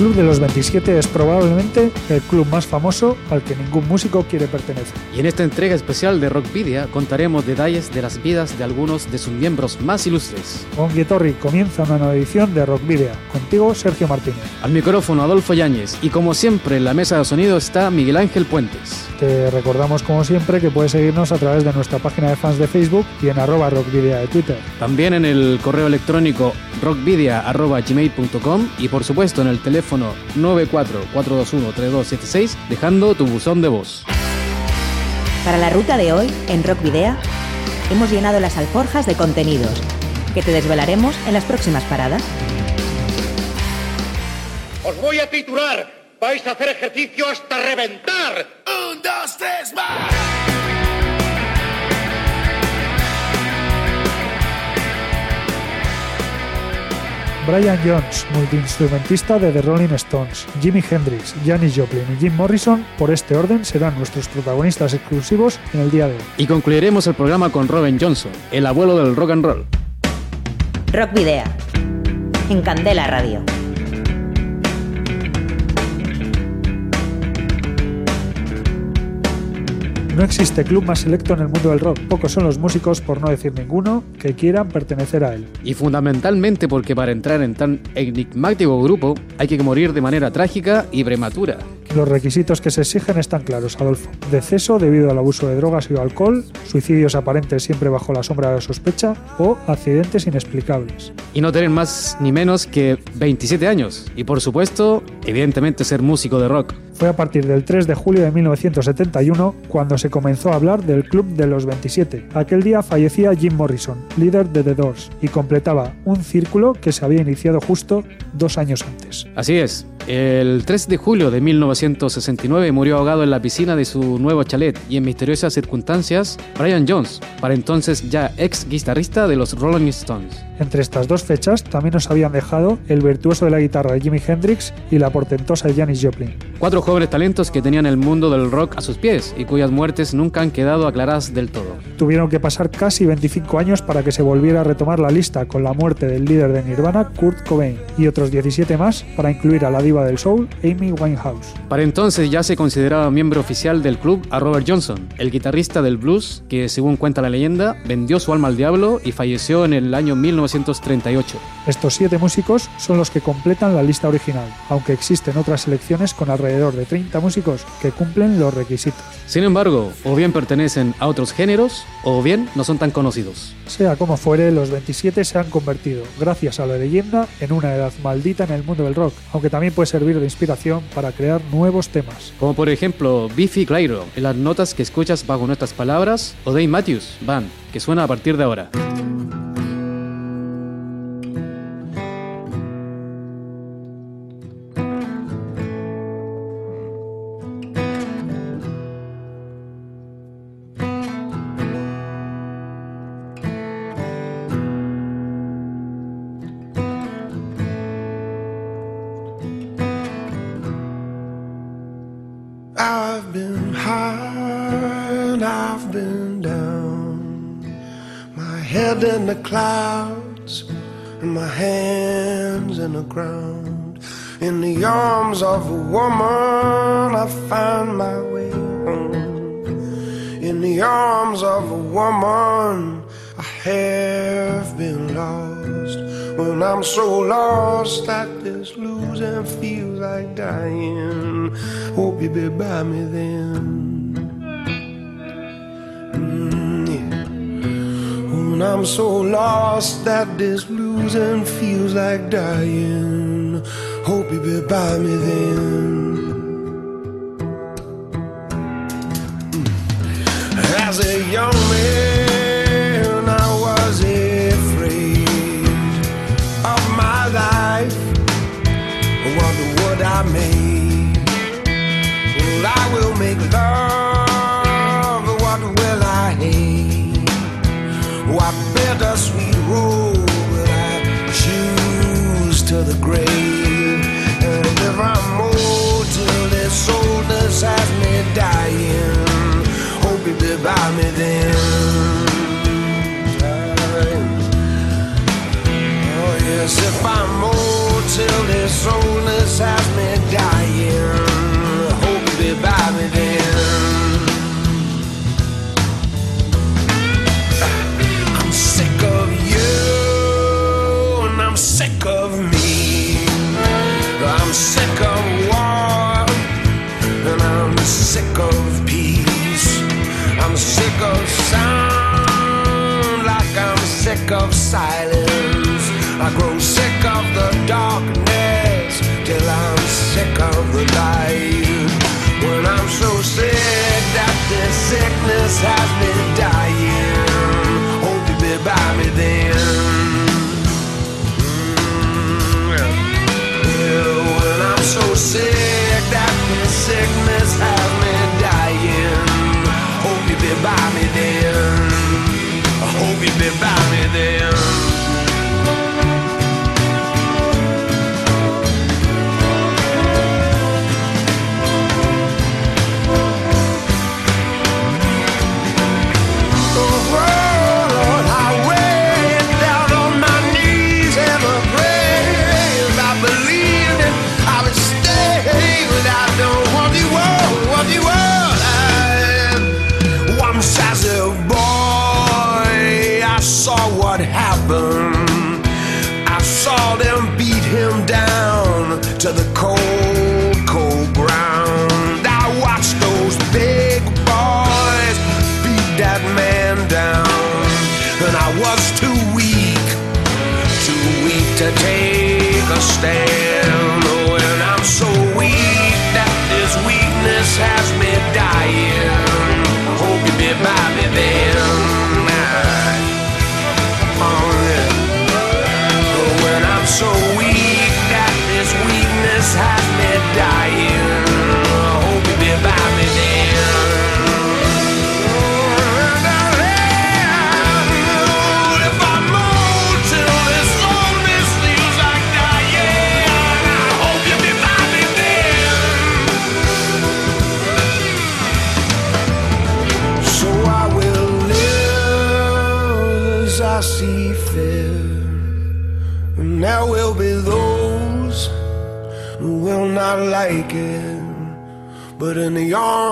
Club de los 27 es probablemente el club más famoso al que ningún músico quiere pertenecer. Y en esta entrega especial de Rockvidia contaremos detalles de las vidas de algunos de sus miembros más ilustres. Con Guitorri comienza una nueva edición de Rockvidia. Contigo, Sergio Martínez. Al micrófono, Adolfo Yáñez. Y como siempre, en la mesa de sonido está Miguel Ángel Puentes. Te recordamos, como siempre, que puedes seguirnos a través de nuestra página de fans de Facebook y en arroba rockvidia de Twitter. También en el correo electrónico rockvidia.gmail.com y por supuesto en el teléfono 944213276 dejando tu buzón de voz. Para la ruta de hoy, en Rock Video, hemos llenado las alforjas de contenidos que te desvelaremos en las próximas paradas. Os voy a titular. Vais a hacer ejercicio hasta reventar. Un, dos, tres, más. Brian Jones, multiinstrumentista de The Rolling Stones, Jimi Hendrix, Janis Joplin y Jim Morrison, por este orden serán nuestros protagonistas exclusivos en el día de hoy. Y concluiremos el programa con Robin Johnson, el abuelo del rock and roll. Rock Video, en Candela Radio. No existe club más selecto en el mundo del rock. Pocos son los músicos, por no decir ninguno, que quieran pertenecer a él. Y fundamentalmente porque para entrar en tan enigmático grupo hay que morir de manera trágica y prematura. Los requisitos que se exigen están claros, Adolfo. Deceso debido al abuso de drogas y alcohol, suicidios aparentes siempre bajo la sombra de la sospecha o accidentes inexplicables. Y no tener más ni menos que 27 años. Y por supuesto, evidentemente ser músico de rock. Fue a partir del 3 de julio de 1971 cuando se comenzó a hablar del Club de los 27. Aquel día fallecía Jim Morrison, líder de The Doors, y completaba un círculo que se había iniciado justo dos años antes. Así es. El 3 de julio de 1969 murió ahogado en la piscina de su nuevo chalet y en misteriosas circunstancias Brian Jones, para entonces ya ex guitarrista de los Rolling Stones. Entre estas dos fechas también nos habían dejado el virtuoso de la guitarra Jimi Hendrix y la portentosa Janis Joplin. Cuatro jóvenes talentos que tenían el mundo del rock a sus pies y cuyas muertes nunca han quedado aclaradas del todo. Tuvieron que pasar casi 25 años para que se volviera a retomar la lista con la muerte del líder de Nirvana, Kurt Cobain, y otros 17 más para incluir a la diva del soul, Amy Winehouse. Para entonces ya se consideraba miembro oficial del club a Robert Johnson, el guitarrista del blues que, según cuenta la leyenda, vendió su alma al diablo y falleció en el año 1938. Estos siete músicos son los que completan la lista original, aunque existen otras selecciones con alrededor de 30 músicos que cumplen los requisitos. Sin embargo, o bien pertenecen a otros géneros o bien no son tan conocidos. Sea como fuere, los 27 se han convertido, gracias a la leyenda, en una edad maldita en el mundo del rock, aunque también puede servir de inspiración para crear nuevos temas. Como por ejemplo Biffy Clyro, en las notas que escuchas bajo nuestras palabras, o Dave Matthews, Band, que suena a partir de ahora. Head in the clouds and my hands in the ground. In the arms of a woman, I find my way home. In the arms of a woman, I have been lost. When I'm so lost that this losing feels like dying. Hope you'll be by me then. I'm so lost that this losing feels like dying. Hope you'll be by me then. Mm. As a young man, me then. Oh yes, if I'm old till this oldness has me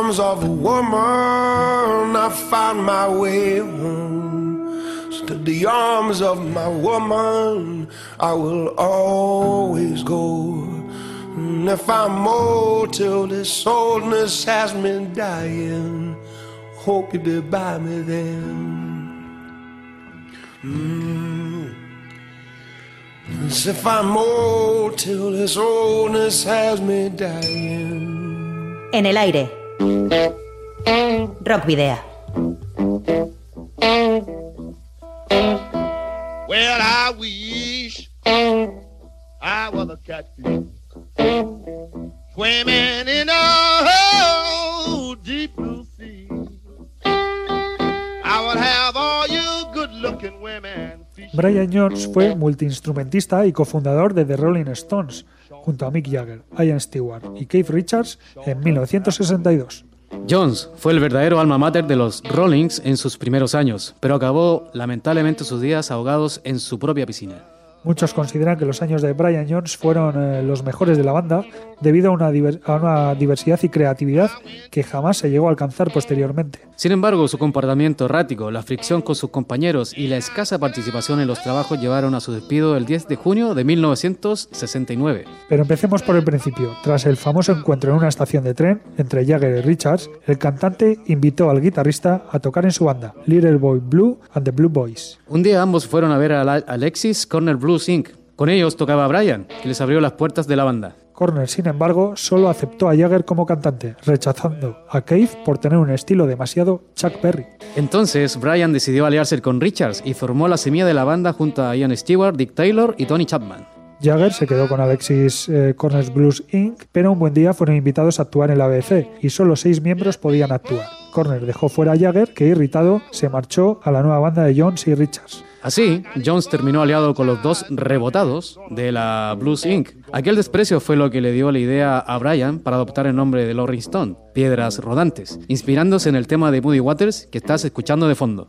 arms of a woman, I found my way home. To the arms of my woman, I will always go. And if I'm old till this oldness has me dying, hope you be by me then. Mm. If I'm old till this oldness has me dying. En el aire. Rock Video. Well, I wish I was a catfish swimming in a deep blue sea. I would have all you good-looking women. Brian Jones fue multiinstrumentista y cofundador de The Rolling Stones, junto a Mick Jagger, Ian Stewart y Keith Richards en 1962. Jones fue el verdadero alma mater de los Rollings en sus primeros años, pero acabó lamentablemente sus días ahogados en su propia piscina. Muchos consideran que los años de Brian Jones fueron eh, los mejores de la banda debido a una, diver- a una diversidad y creatividad que jamás se llegó a alcanzar posteriormente. Sin embargo, su comportamiento errático, la fricción con sus compañeros y la escasa participación en los trabajos llevaron a su despido el 10 de junio de 1969. Pero empecemos por el principio. Tras el famoso encuentro en una estación de tren entre Jagger y Richards, el cantante invitó al guitarrista a tocar en su banda, Little Boy Blue and the Blue Boys. Un día ambos fueron a ver a Alexis Corner Blues Con ellos tocaba Brian, que les abrió las puertas de la banda. Corner, sin embargo, solo aceptó a Jagger como cantante, rechazando a Keith por tener un estilo demasiado Chuck Berry. Entonces, Brian decidió aliarse con Richards y formó la semilla de la banda junto a Ian Stewart, Dick Taylor y Tony Chapman. Jagger se quedó con Alexis eh, Corners Blues Inc., pero un buen día fueron invitados a actuar en la BBC y solo seis miembros podían actuar. Corner dejó fuera a Jagger, que irritado se marchó a la nueva banda de Jones y Richards. Así, Jones terminó aliado con los dos rebotados de la Blues Inc. Aquel desprecio fue lo que le dio la idea a Brian para adoptar el nombre de Rolling Stone, Piedras Rodantes, inspirándose en el tema de Moody Waters que estás escuchando de fondo.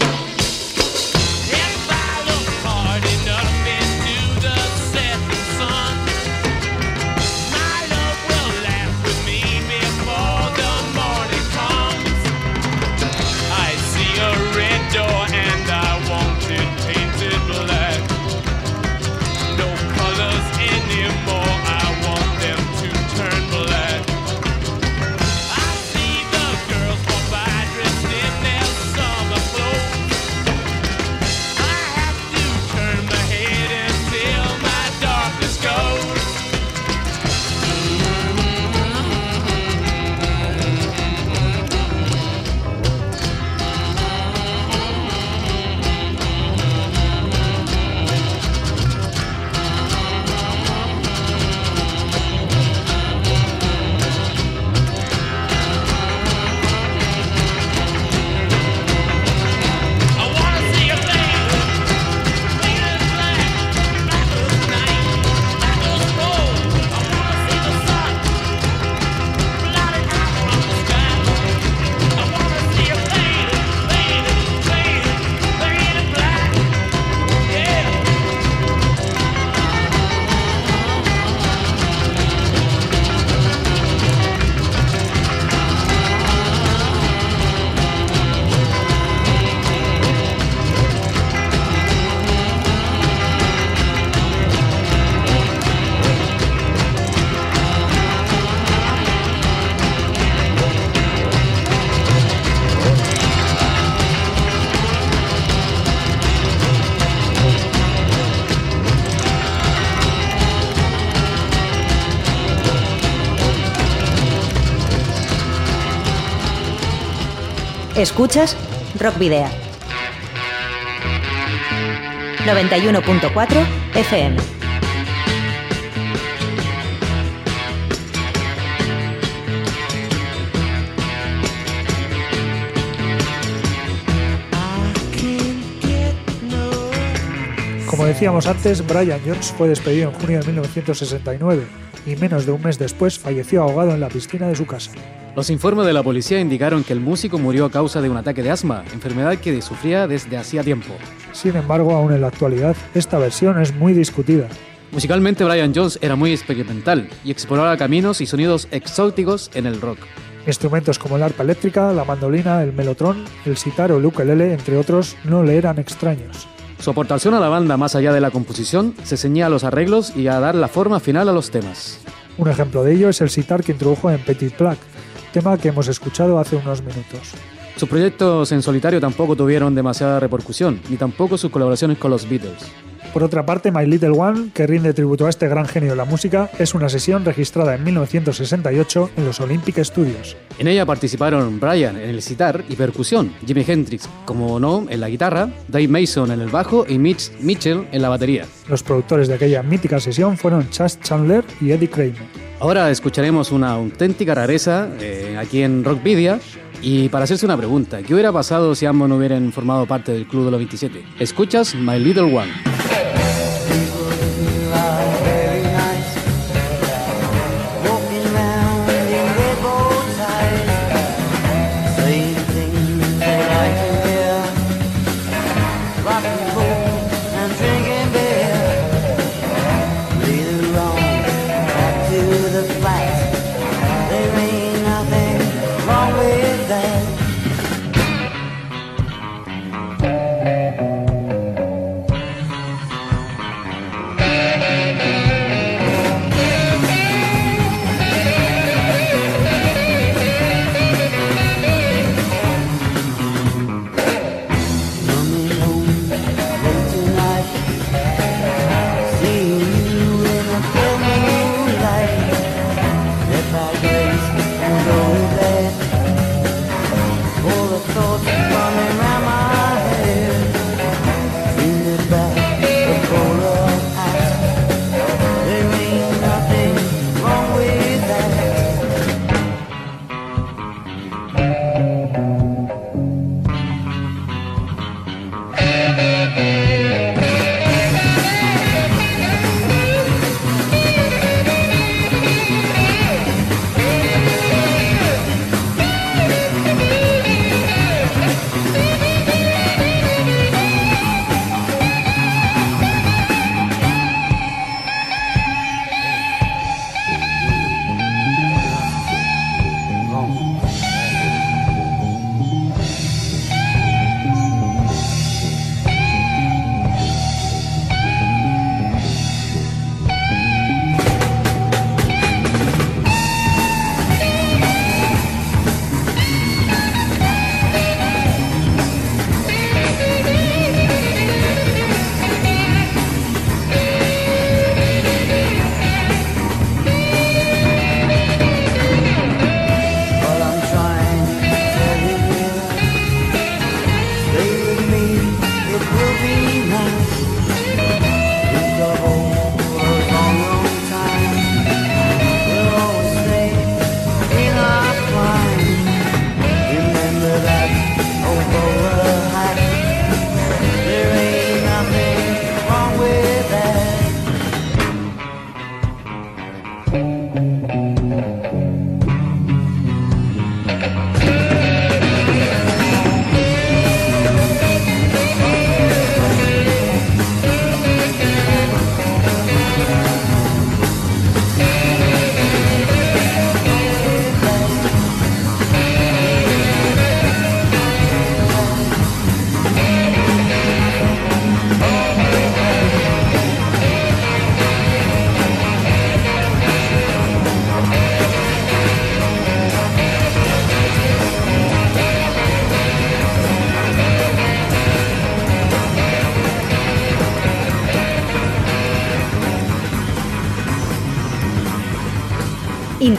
Escuchas Rock Video 91.4 FM. Como decíamos antes, Brian Jones fue despedido en junio de 1969 y menos de un mes después falleció ahogado en la piscina de su casa. Los informes de la policía indicaron que el músico murió a causa de un ataque de asma, enfermedad que sufría desde hacía tiempo. Sin embargo, aún en la actualidad, esta versión es muy discutida. Musicalmente, Brian Jones era muy experimental y exploraba caminos y sonidos exóticos en el rock. Instrumentos como el arpa eléctrica, la mandolina, el melotrón, el sitar o el ukelele, entre otros, no le eran extraños. Su aportación a la banda, más allá de la composición, se ceñía a los arreglos y a dar la forma final a los temas. Un ejemplo de ello es el sitar que introdujo en Petit Plaque, tema que hemos escuchado hace unos minutos. Sus proyectos en solitario tampoco tuvieron demasiada repercusión, ni tampoco sus colaboraciones con los Beatles. Por otra parte, My Little One, que rinde tributo a este gran genio de la música, es una sesión registrada en 1968 en los Olympic Studios. En ella participaron Brian en el sitar y percusión, Jimi Hendrix, como no, en la guitarra, Dave Mason en el bajo y Mitch Mitchell en la batería. Los productores de aquella mítica sesión fueron Chas Chandler y Eddie Kramer. Ahora escucharemos una auténtica rareza eh, aquí en Rockvidia y para hacerse una pregunta, ¿qué hubiera pasado si ambos no hubieran formado parte del Club de los 27? Escuchas My Little One.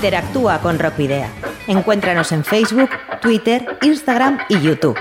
Interactúa con Rockvidea. Encuéntranos en Facebook, Twitter, Instagram y YouTube.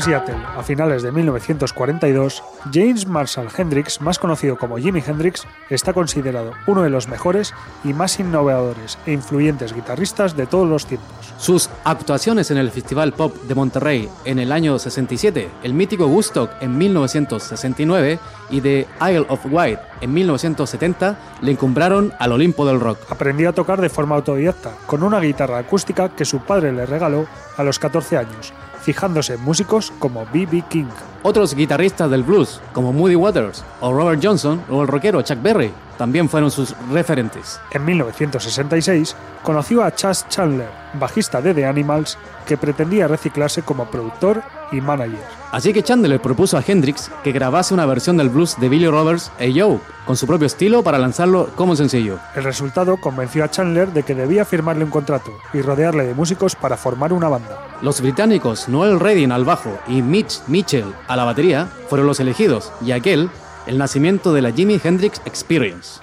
En Seattle a finales de 1942, James Marshall Hendrix, más conocido como Jimi Hendrix, está considerado uno de los mejores y más innovadores e influyentes guitarristas de todos los tiempos. Sus actuaciones en el Festival Pop de Monterrey en el año 67, el mítico Woodstock en 1969 y The Isle of Wight en 1970 le encumbraron al Olimpo del rock. Aprendió a tocar de forma autodidacta, con una guitarra acústica que su padre le regaló a los 14 años, fijándose en músicos como B.B. King. Otros guitarristas del blues, como Moody Waters o Robert Johnson o el rockero Chuck Berry, también fueron sus referentes. En 1966 conoció a Chas Chandler, bajista de The Animals, que pretendía reciclarse como productor y manager. Así que Chandler propuso a Hendrix que grabase una versión del blues de Billy Roberts e Joe, con su propio estilo para lanzarlo como sencillo. El resultado convenció a Chandler de que debía firmarle un contrato y rodearle de músicos para formar una banda. Los británicos Noel Redding al bajo y Mitch Mitchell a la batería fueron los elegidos, y aquel, el nacimiento de la Jimi Hendrix Experience.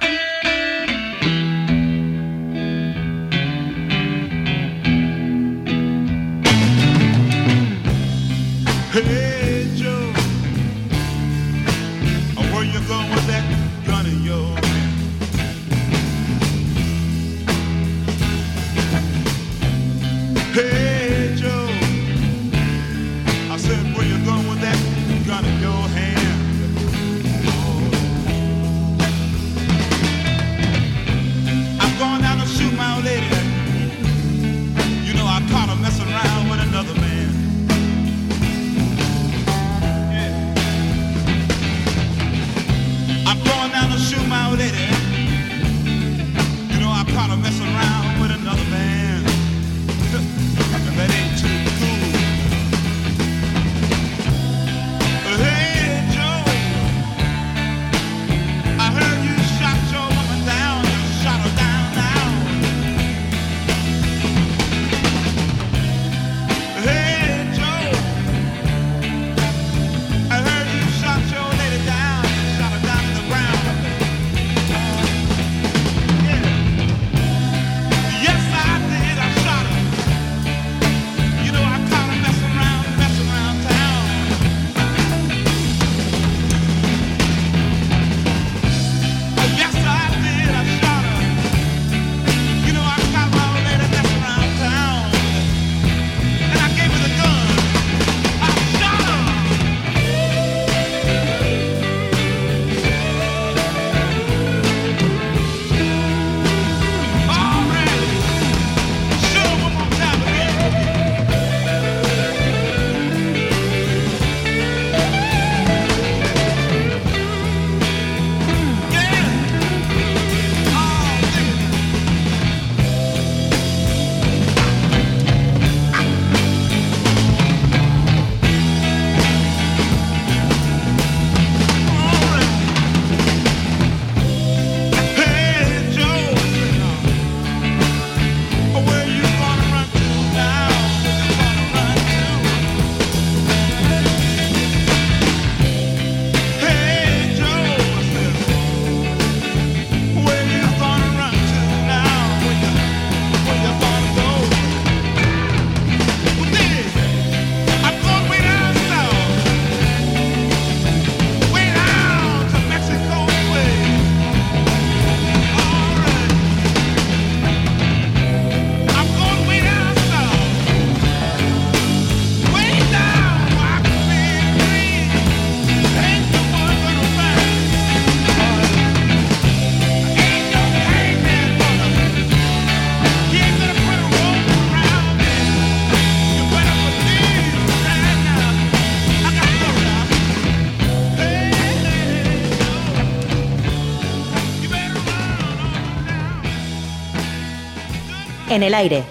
En el aire.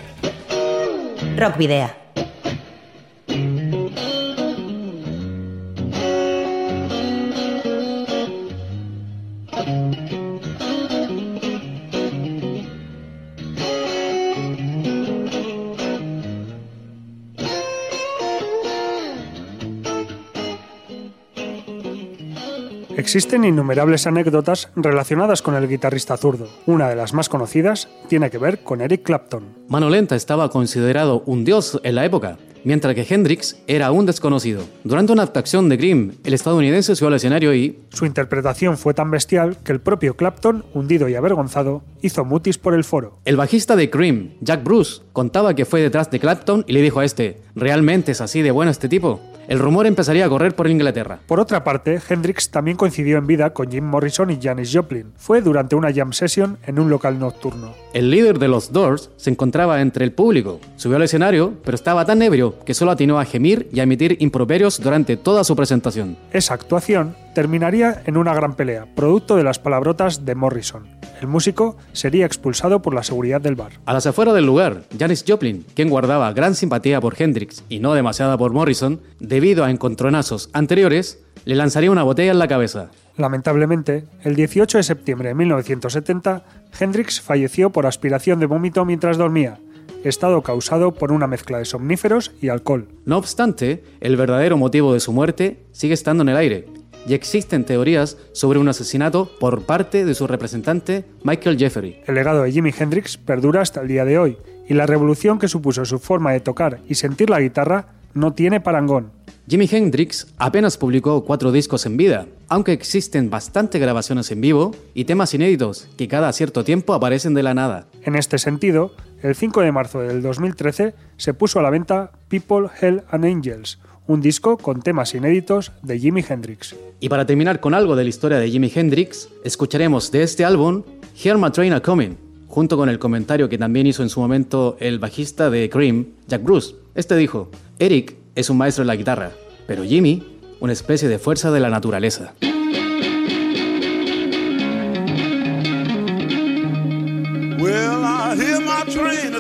Rock Video. Existen innumerables anécdotas relacionadas con el guitarrista zurdo. Una de las más conocidas tiene que ver con Eric Clapton. Mano Lenta estaba considerado un dios en la época. mientras que Hendrix era un desconocido. Durante una actuación de Grimm, el estadounidense subió al escenario y, Su interpretación fue tan bestial que el propio Clapton, hundido y avergonzado, hizo mutis por el foro. El bajista de Cream, Jack Bruce, contaba que fue detrás de Clapton y le dijo a este, ¿realmente es así de bueno este tipo? El rumor empezaría a correr por Inglaterra. Por otra parte, Hendrix también coincidió en vida con Jim Morrison y Janis Joplin. Fue durante una jam session en un local nocturno. El líder de los Doors se encontraba entre el público. Subió al escenario, pero estaba tan ebrio que solo atinó a gemir y a emitir improperios durante toda su presentación. Esa actuación terminaría en una gran pelea, producto de las palabrotas de Morrison. El músico sería expulsado por la seguridad del bar. A las afueras del lugar, Janis Joplin, quien guardaba gran simpatía por Hendrix y no demasiada por Morrison, debido a encontronazos anteriores, le lanzaría una botella en la cabeza. Lamentablemente, el 18 de septiembre de 1970, Hendrix falleció por aspiración de vómito mientras dormía, estado causado por una mezcla de somníferos y alcohol. No obstante, el verdadero motivo de su muerte sigue estando en el aire, y existen teorías sobre un asesinato por parte de su representante Michael Jeffery. El legado de Jimi Hendrix perdura hasta el día de hoy, y la revolución que supuso su forma de tocar y sentir la guitarra no tiene parangón. Jimi Hendrix apenas publicó cuatro discos en vida, aunque existen bastantes grabaciones en vivo y temas inéditos que cada cierto tiempo aparecen de la nada. En este sentido, el 5 de marzo del 2013 se puso a la venta People, Hell and Angels, un disco con temas inéditos de Jimi Hendrix. Y para terminar con algo de la historia de Jimi Hendrix, escucharemos de este álbum Hear My Train A Coming, junto con el comentario que también hizo en su momento el bajista de Cream, Jack Bruce. Este dijo, Eric es un maestro de la guitarra, pero Jimmy, una especie de fuerza de la naturaleza. Well, I hear my train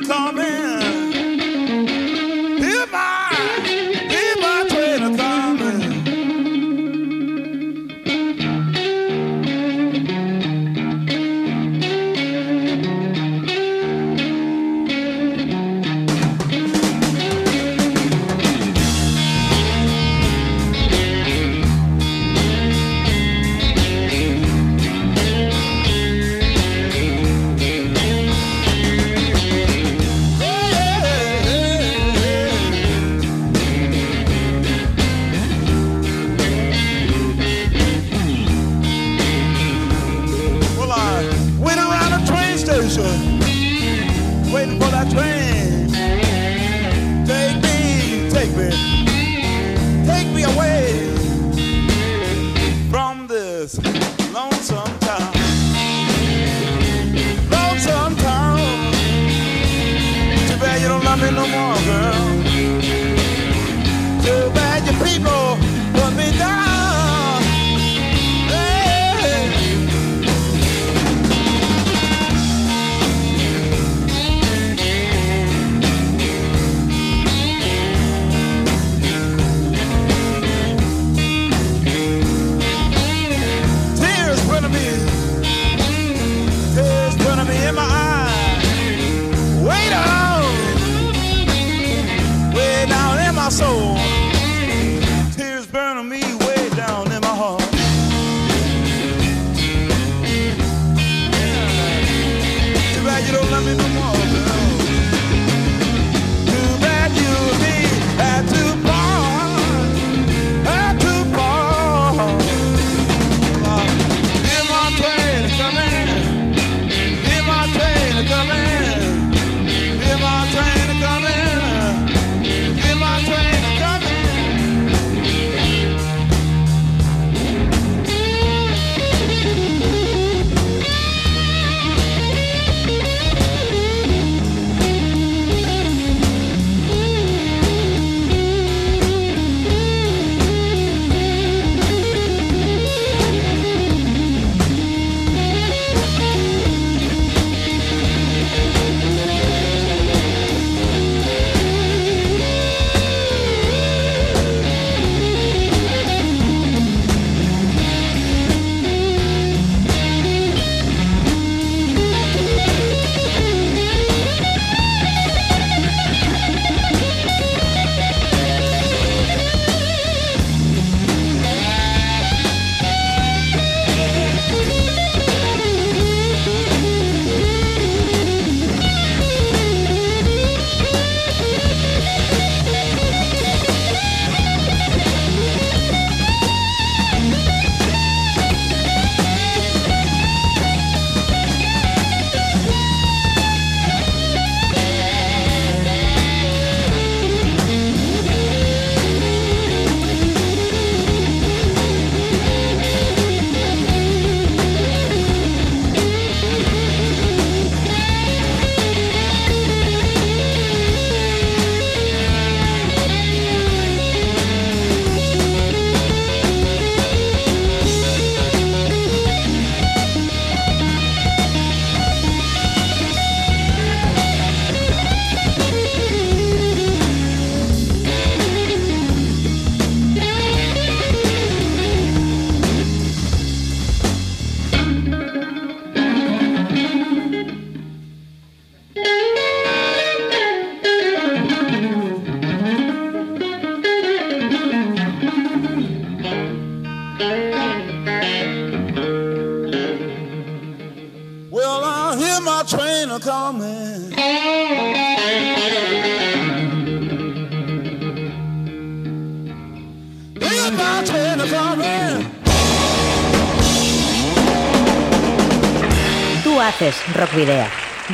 Video.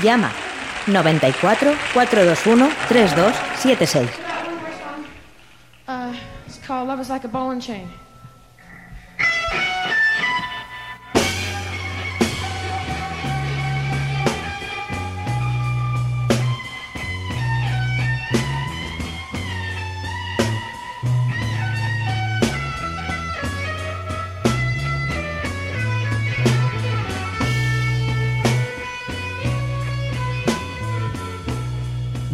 Llama 94 421 3276. Uh, it's called Love is Like a Ball and Chain.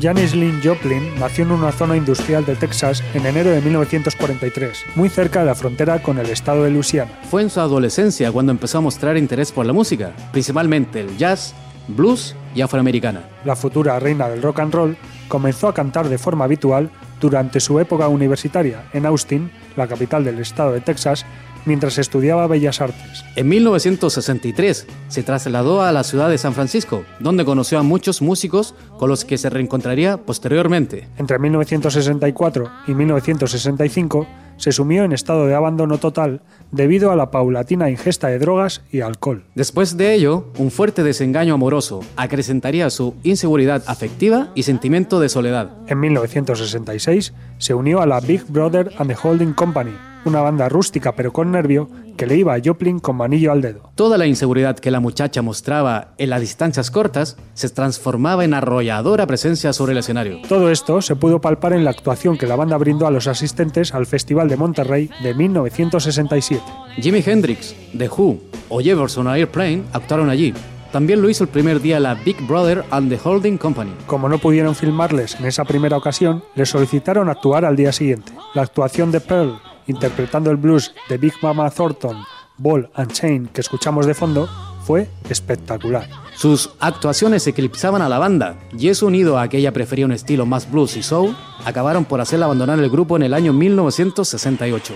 Janis Lynn Joplin nació en una zona industrial de Texas en enero de 1943, muy cerca de la frontera con el estado de Luisiana. Fue en su adolescencia cuando empezó a mostrar interés por la música, principalmente el jazz, blues y afroamericana. La futura reina del rock and roll comenzó a cantar de forma habitual durante su época universitaria en Austin, la capital del estado de Texas, mientras estudiaba Bellas Artes. En 1963 se trasladó a la ciudad de San Francisco, donde conoció a muchos músicos con los que se reencontraría posteriormente. Entre 1964 y 1965 se sumió en estado de abandono total debido a la paulatina ingesta de drogas y alcohol. Después de ello, un fuerte desengaño amoroso acrecentaría su inseguridad afectiva y sentimiento de soledad. En 1966 se unió a la Big Brother and the Holding Company, una banda rústica pero con nervio que le iba a Joplin con manillo al dedo. Toda la inseguridad que la muchacha mostraba en las distancias cortas se transformaba en arrolladora presencia sobre el escenario. Todo esto se pudo palpar en la actuación que la banda brindó a los asistentes al Festival de Monterrey de 1967. Jimi Hendrix, The Who o Jefferson Airplane actuaron allí. También lo hizo el primer día la Big Brother and the Holding Company. Como no pudieron filmarles en esa primera ocasión, les solicitaron actuar al día siguiente. La actuación de Pearl, interpretando el blues de Big Mama Thornton, Ball and Chain que escuchamos de fondo, fue espectacular. Sus actuaciones eclipsaban a la banda, y eso unido a que ella prefería un estilo más blues y soul, acabaron por hacerla abandonar el grupo en el año 1968.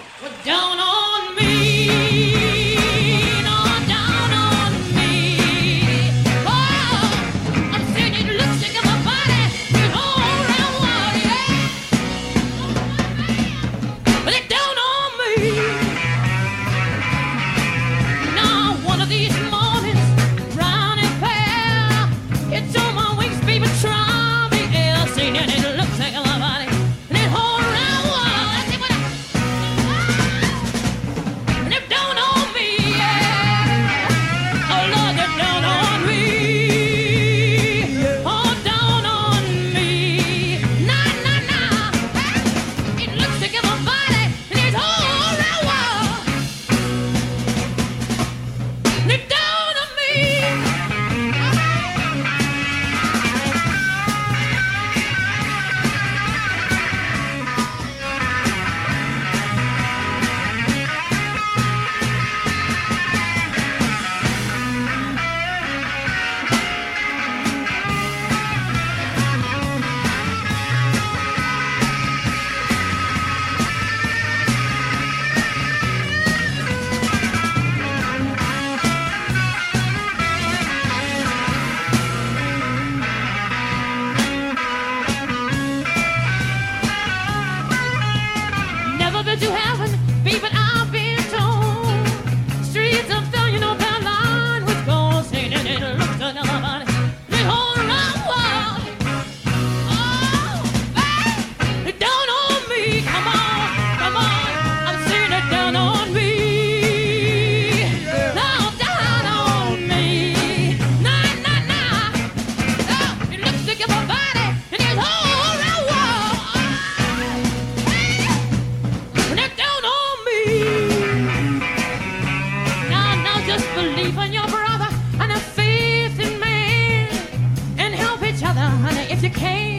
Honey, if you can.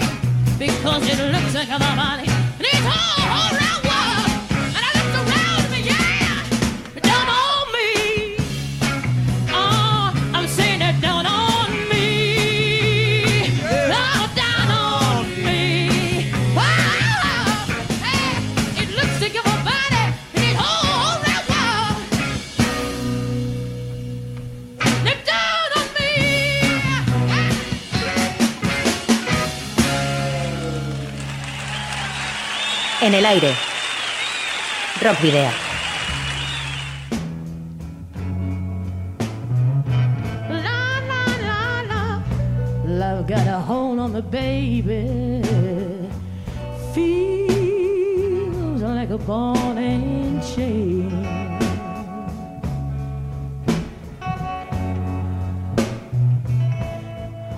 Because it looks like a body. And it's all around En el aire. Rock Video. La la la la. Love got a hold on me, baby. Feels like a ball and chain.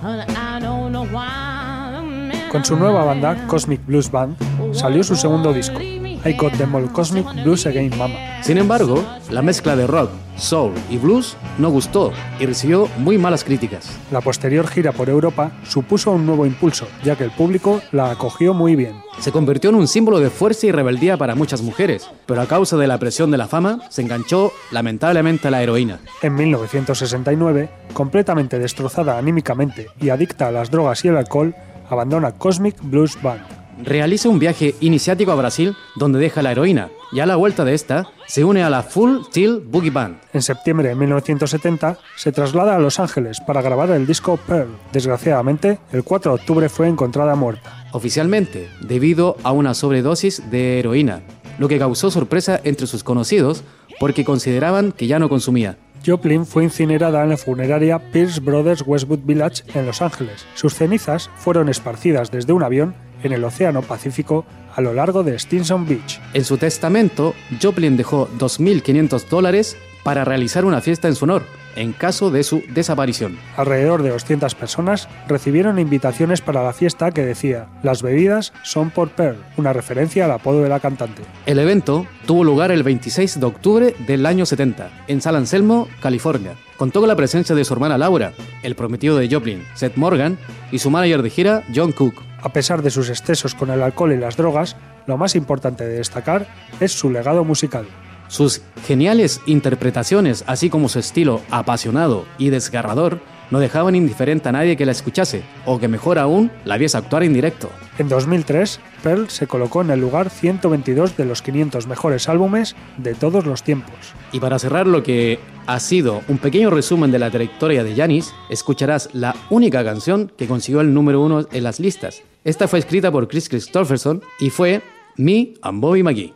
Honey, I don't know why the man Con su nueva banda, Cosmic Blues Band, salió su segundo disco, I Got Them All Cosmic Blues Again Mama. Sin embargo, la mezcla de rock, soul y blues no gustó y recibió muy malas críticas. La posterior gira por Europa supuso un nuevo impulso, ya que el público la acogió muy bien. Se convirtió en un símbolo de fuerza y rebeldía para muchas mujeres, pero a causa de la presión de la fama, se enganchó lamentablemente a la heroína. En 1969, completamente destrozada anímicamente y adicta a las drogas y el alcohol, abandona Cosmic Blues Band. Realiza un viaje iniciático a Brasil donde deja la heroína y a la vuelta de esta se une a la Full Tilt Boogie Band. En septiembre de 1970 se traslada a Los Ángeles para grabar el disco Pearl. Desgraciadamente, el 4 de octubre fue encontrada muerta. Oficialmente, debido a una sobredosis de heroína, lo que causó sorpresa entre sus conocidos porque consideraban que ya no consumía. Joplin fue incinerada en la funeraria Pierce Brothers Westwood Village en Los Ángeles. Sus cenizas fueron esparcidas desde un avión en el Océano Pacífico a lo largo de Stinson Beach. En su testamento, Joplin dejó 2.500 dólares para realizar una fiesta en su honor, en caso de su desaparición. Alrededor de 200 personas recibieron invitaciones para la fiesta que decía Las bebidas son por Pearl, una referencia al apodo de la cantante. El evento tuvo lugar el 26 de octubre del año 70, en San Anselmo, California. Contó con la presencia de su hermana Laura, el prometido de Joplin, Seth Morgan, y su manager de gira, John Cook. A pesar de sus excesos con el alcohol y las drogas, lo más importante de destacar es su legado musical. Sus geniales interpretaciones, así como su estilo apasionado y desgarrador, no dejaban indiferente a nadie que la escuchase, o que mejor aún, la viese actuar en directo. En 2003, Pearl se colocó en el lugar 122 de los 500 mejores álbumes de todos los tiempos. Y para cerrar lo que ha sido un pequeño resumen de la trayectoria de Janis, escucharás la única canción que consiguió el número uno en las listas. Esta fue escrita por Chris Christopherson y fue Me and Bobby McGee.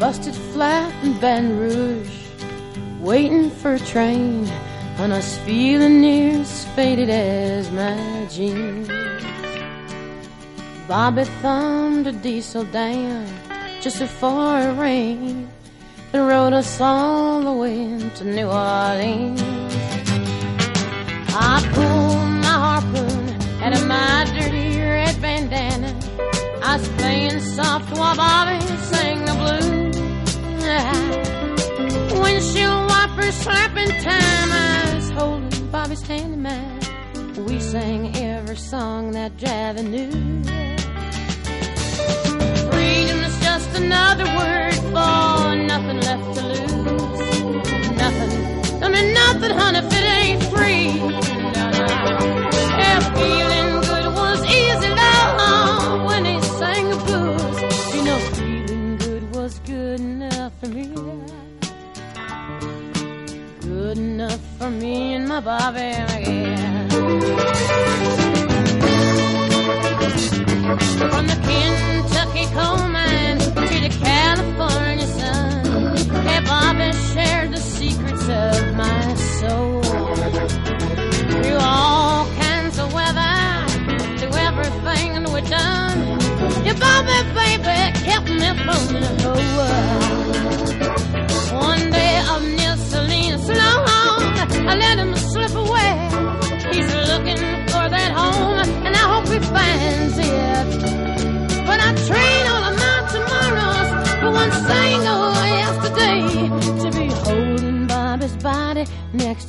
busted flat in Baton Rouge, waiting for a train, and I was feeling near as faded as my jeans. Bobby thumbed a diesel down just before it rained and rode us all the way to New Orleans. I pulled my harpoon out of my dirty red bandana. I was playing soft while Bobby sang the blues. Windshield wipers slapping time. I was holding Bobby's hand in mine. We sang every song that Javi knew. My Bobby again. From the Kentucky coal mine to the California sun, hey, Bobby shared the secrets of my soul. Through all kinds of weather, through everything we've done, your Bobby baby kept me from the whole world. One day up near Salinas, long, I let him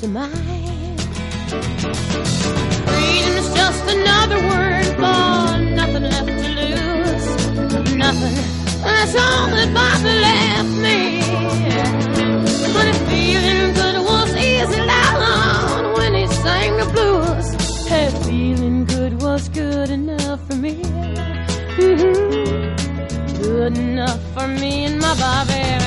to mine. Freedom is just another word for nothing left to lose. Nothing. That's all that Bobby left me. But if feeling good was easy loud when he sang the blues. Hey, feeling good was good enough for me. Mhm. Good enough for me and my Bobby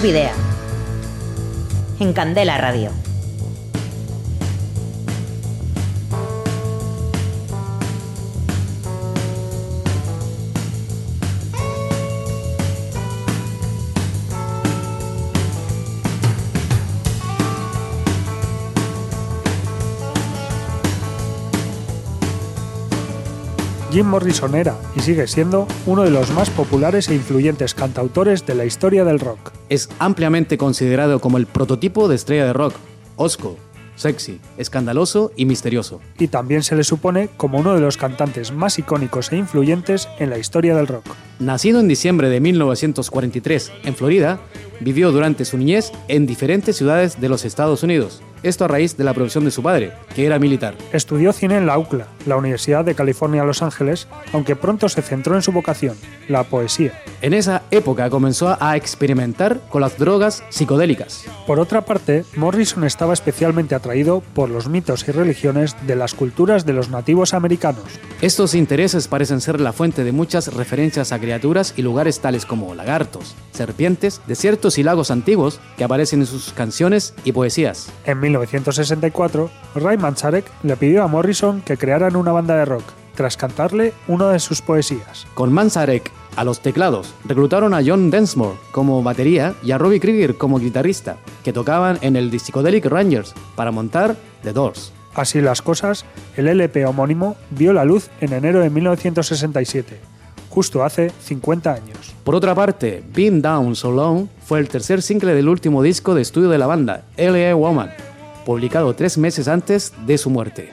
Video. En Candela Radio. Jim Morrison era, y sigue siendo, uno de los más populares e influyentes cantautores de la historia del rock. Es ampliamente considerado como el prototipo de estrella de rock, osco, sexy, escandaloso y misterioso. Y también se le supone como uno de los cantantes más icónicos e influyentes en la historia del rock. Nacido en diciembre de 1943 en Florida, vivió durante su niñez en diferentes ciudades de los Estados Unidos. Esto a raíz de la profesión de su padre, que era militar. Estudió cine en la UCLA, la Universidad de California Los Ángeles, aunque pronto se centró en su vocación, la poesía. En esa época comenzó a experimentar con las drogas psicodélicas. Por otra parte, Morrison estaba especialmente atraído por los mitos y religiones de las culturas de los nativos americanos. Estos intereses parecen ser la fuente de muchas referencias a criaturas y lugares tales como lagartos, serpientes, desiertos y lagos antiguos que aparecen en sus canciones y poesías. En 1964, Ray Manzarek le pidió a Morrison que crearan una banda de rock, tras cantarle una de sus poesías. Con Manzarek a los teclados, reclutaron a John Densmore como batería y a Robbie Krieger como guitarrista, que tocaban en el Psychedelic Rangers para montar The Doors. Así las cosas, el LP homónimo vio la luz en enero de 1967, justo hace 50 años. Por otra parte, Been Down So Long fue el tercer single del último disco de estudio de la banda, LA Woman, publicado tres meses antes de su muerte.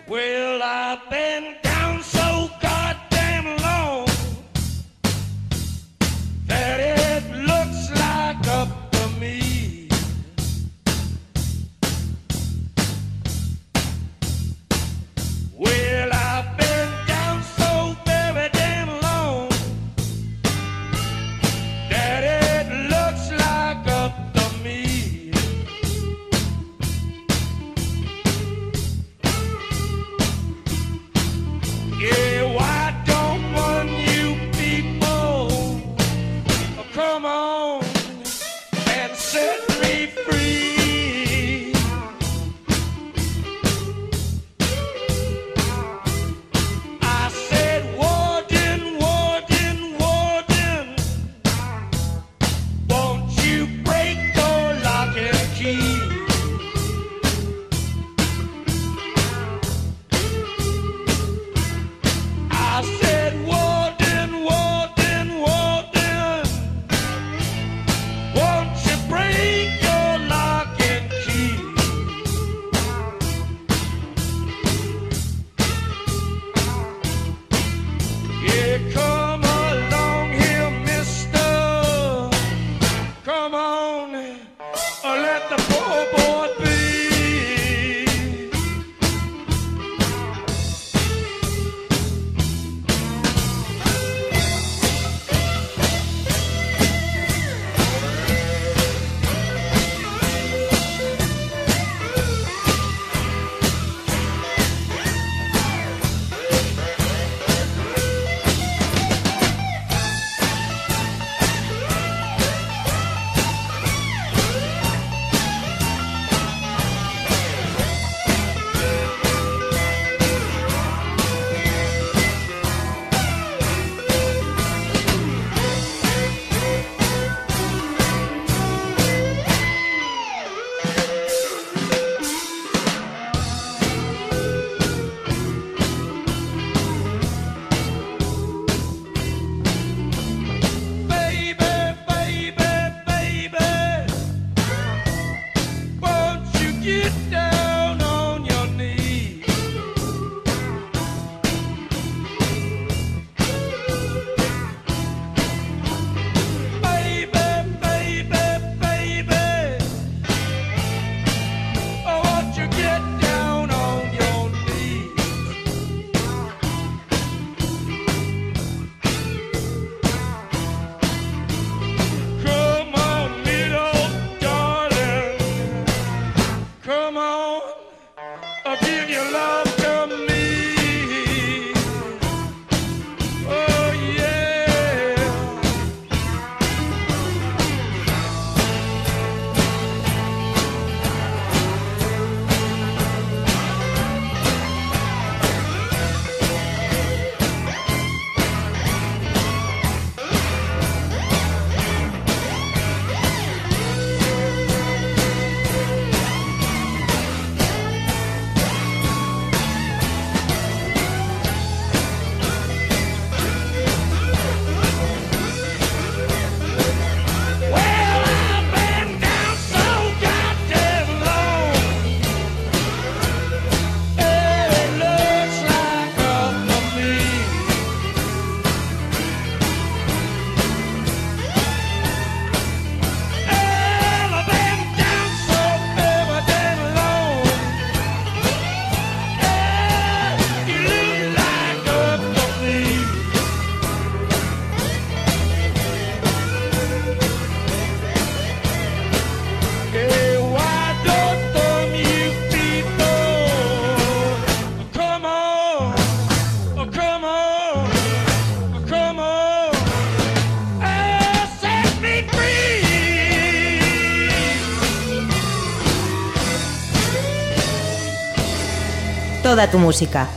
Toda tu música.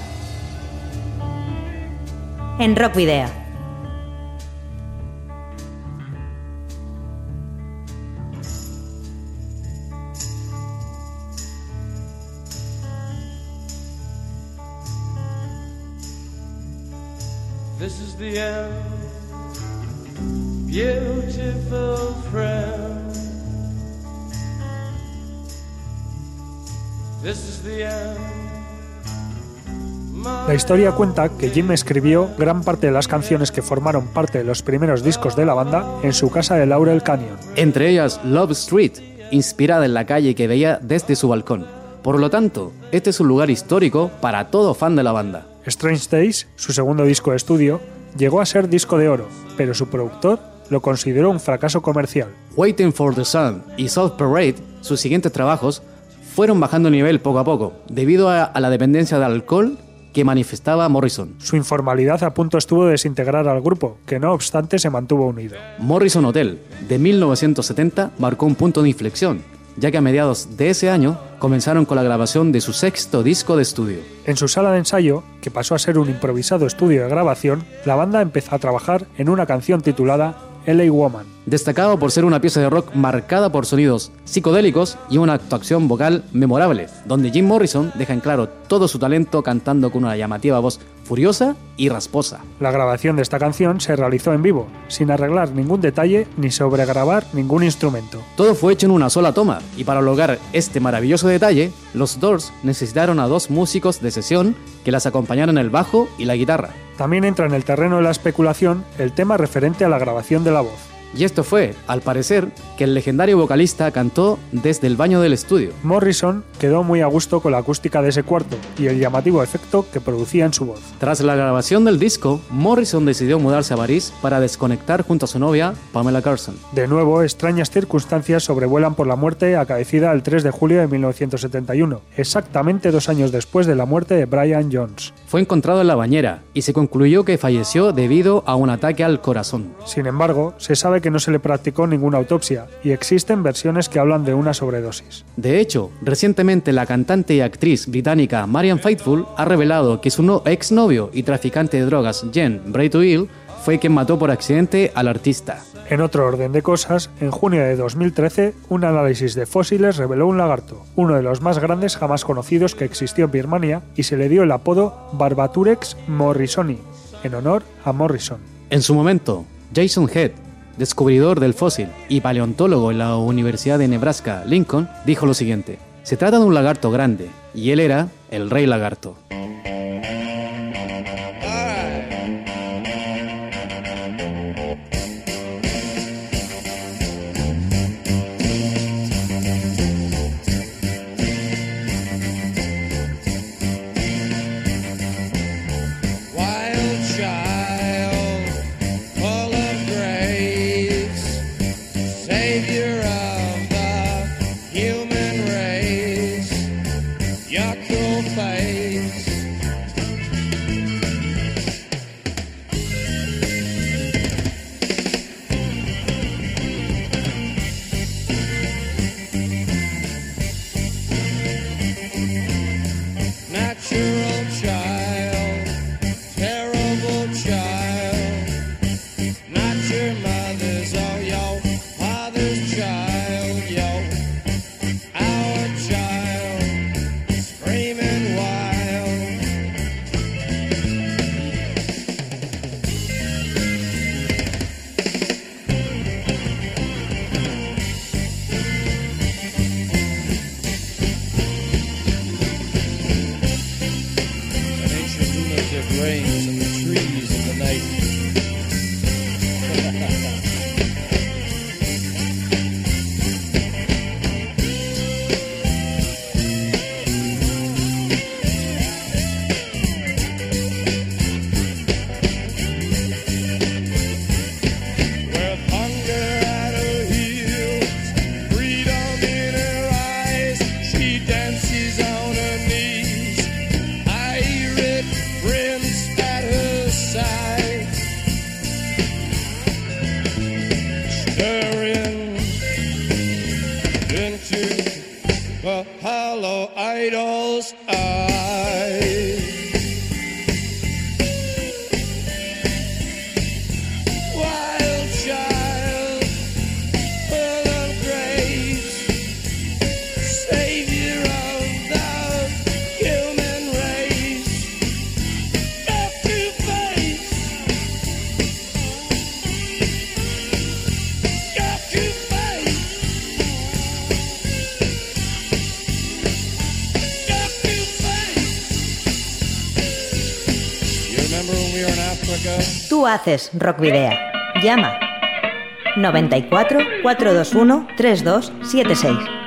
En Rock Video. This is the end, La historia cuenta que Jim escribió gran parte de las canciones que formaron parte de los primeros discos de la banda en su casa de Laurel Canyon. Entre ellas Love Street, inspirada en la calle que veía desde su balcón. Por lo tanto, este es un lugar histórico para todo fan de la banda. Strange Days, su segundo disco de estudio, llegó a ser disco de oro, pero su productor lo consideró un fracaso comercial. Waiting for the Sun y South Parade, sus siguientes trabajos, fueron bajando el nivel poco a poco, debido a, a la dependencia de alcohol que manifestaba Morrison. Su informalidad a punto estuvo de desintegrar al grupo, que no obstante se mantuvo unido. Morrison Hotel, de 1970, marcó un punto de inflexión, ya que a mediados de ese año comenzaron con la grabación de su sexto disco de estudio. En su sala de ensayo, que pasó a ser un improvisado estudio de grabación, la banda empezó a trabajar en una canción titulada LA Woman. Destacado por ser una pieza de rock marcada por sonidos psicodélicos y una actuación vocal memorable, donde Jim Morrison deja en claro todo su talento cantando con una llamativa voz furiosa y rasposa. La grabación de esta canción se realizó en vivo, sin arreglar ningún detalle ni sobregrabar ningún instrumento. Todo fue hecho en una sola toma, y para lograr este maravilloso detalle, los Doors necesitaron a dos músicos de sesión que las acompañaran el bajo y la guitarra. También entra en el terreno de la especulación el tema referente a la grabación de la voz. Y esto fue, al parecer, que el legendario vocalista cantó desde el baño del estudio. Morrison quedó muy a gusto con la acústica de ese cuarto y el llamativo efecto que producía en su voz. Tras la grabación del disco, Morrison decidió mudarse a París para desconectar junto a su novia, Pamela Carson. De nuevo, extrañas circunstancias sobrevuelan por la muerte acaecida el 3 de julio de 1971, exactamente dos años después de la muerte de Brian Jones. Fue encontrado en la bañera y se concluyó que falleció debido a un ataque al corazón. Sin embargo, se sabe que no se le practicó ninguna autopsia y existen versiones que hablan de una sobredosis. De hecho, recientemente la cantante y actriz británica Marian Faithfull ha revelado que su no- exnovio y traficante de drogas Jen Braithwaite fue quien mató por accidente al artista. En otro orden de cosas, en junio de 2013, un análisis de fósiles reveló un lagarto, uno de los más grandes jamás conocidos que existió en Birmania, y se le dio el apodo Barbaturex morrisoni, en honor a Morrison. En su momento, Jason Head, descubridor del fósil y paleontólogo en la Universidad de Nebraska, Lincoln, dijo lo siguiente. Se trata de un lagarto grande, y él era el rey lagarto. you. Haces Rock Video. Llama 94 421 3276.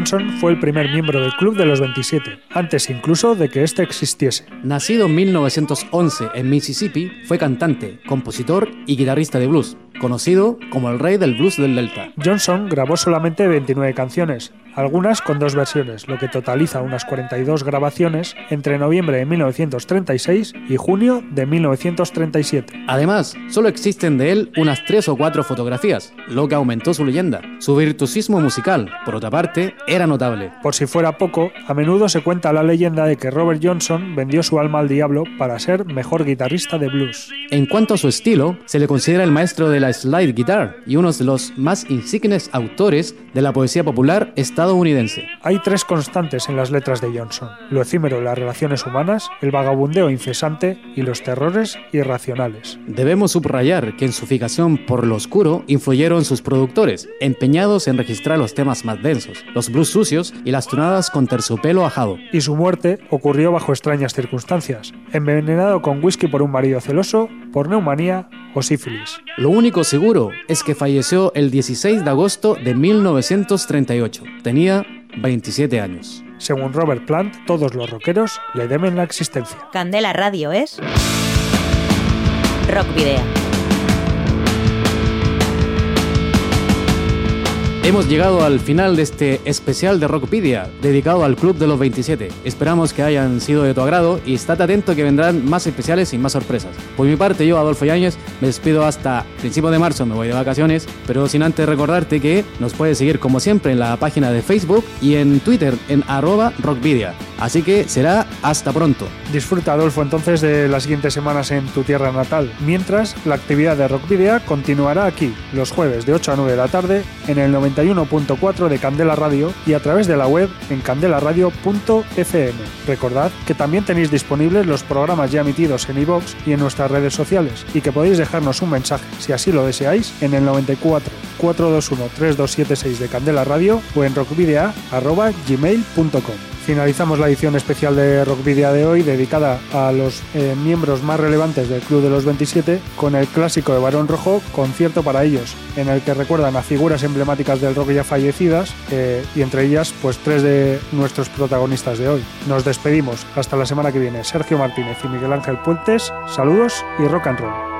Johnson fue el primer miembro del Club de los 27, antes incluso de que éste existiese. Nacido en 1911 en Mississippi, fue cantante, compositor y guitarrista de blues, conocido como el rey del blues del Delta. Johnson grabó solamente 29 canciones, algunas con dos versiones, lo que totaliza unas 42 grabaciones entre noviembre de 1936 y junio de 1937. Además, solo existen de él unas tres o cuatro fotografías, lo que aumentó su leyenda. Su virtuosismo musical, por otra parte, era notable. Por si fuera poco, a menudo se cuenta la leyenda de que Robert Johnson vendió su alma al diablo para ser mejor guitarrista de blues. En cuanto a su estilo, se le considera el maestro de la slide guitar y uno de los más insignes autores de la poesía popular estadounidense. Hay tres constantes en las letras de Johnson: lo efímero de las relaciones humanas, el vagabundeo incesante y los terrores irracionales. Debemos subrayar que en su fijación por lo oscuro influyeron sus productores, empeñados en registrar los temas más densos, los blues sucios y las tonadas con terciopelo ajado. Y su muerte ocurrió bajo extrañas circunstancias, envenenado con whisky por un marido celoso, por neumonía o sífilis. Lo único seguro es que falleció el 16 de agosto de 1938. Tenía 27 años. Según Robert Plant, todos los rockeros le deben la existencia. Candela Radio es Rock Video. Hemos llegado al final de este especial de Rockpedia, dedicado al Club de los 27. Esperamos que hayan sido de tu agrado y estate atento que vendrán más especiales y más sorpresas. Por mi parte, yo, Adolfo Yáñez, me despido hasta principios de marzo, me voy de vacaciones, pero sin antes recordarte que nos puedes seguir como siempre en la página de Facebook y en Twitter en arroba rockpedia. Así que será hasta pronto. Disfruta, Adolfo, entonces de las siguientes semanas en tu tierra natal. Mientras, la actividad de Rockvidia continuará aquí, los jueves de 8 a 9 de la tarde, en el 91.4 de Candela Radio y a través de la web en candelaradio.fm. Recordad que también tenéis disponibles los programas ya emitidos en iVoox y en nuestras redes sociales y que podéis dejarnos un mensaje, si así lo deseáis, en el 94 421 3276 de Candela Radio o en rockvidia.gmail.com. Finalizamos la edición especial de Rockvidia de hoy dedicada a los eh, miembros más relevantes del Club de los 27 con el clásico de Barón Rojo, concierto para ellos, en el que recuerdan a figuras emblemáticas del rock ya fallecidas eh, y entre ellas pues tres de nuestros protagonistas de hoy. Nos despedimos hasta la semana que viene. Sergio Martínez y Miguel Ángel Puentes, saludos y rock and roll.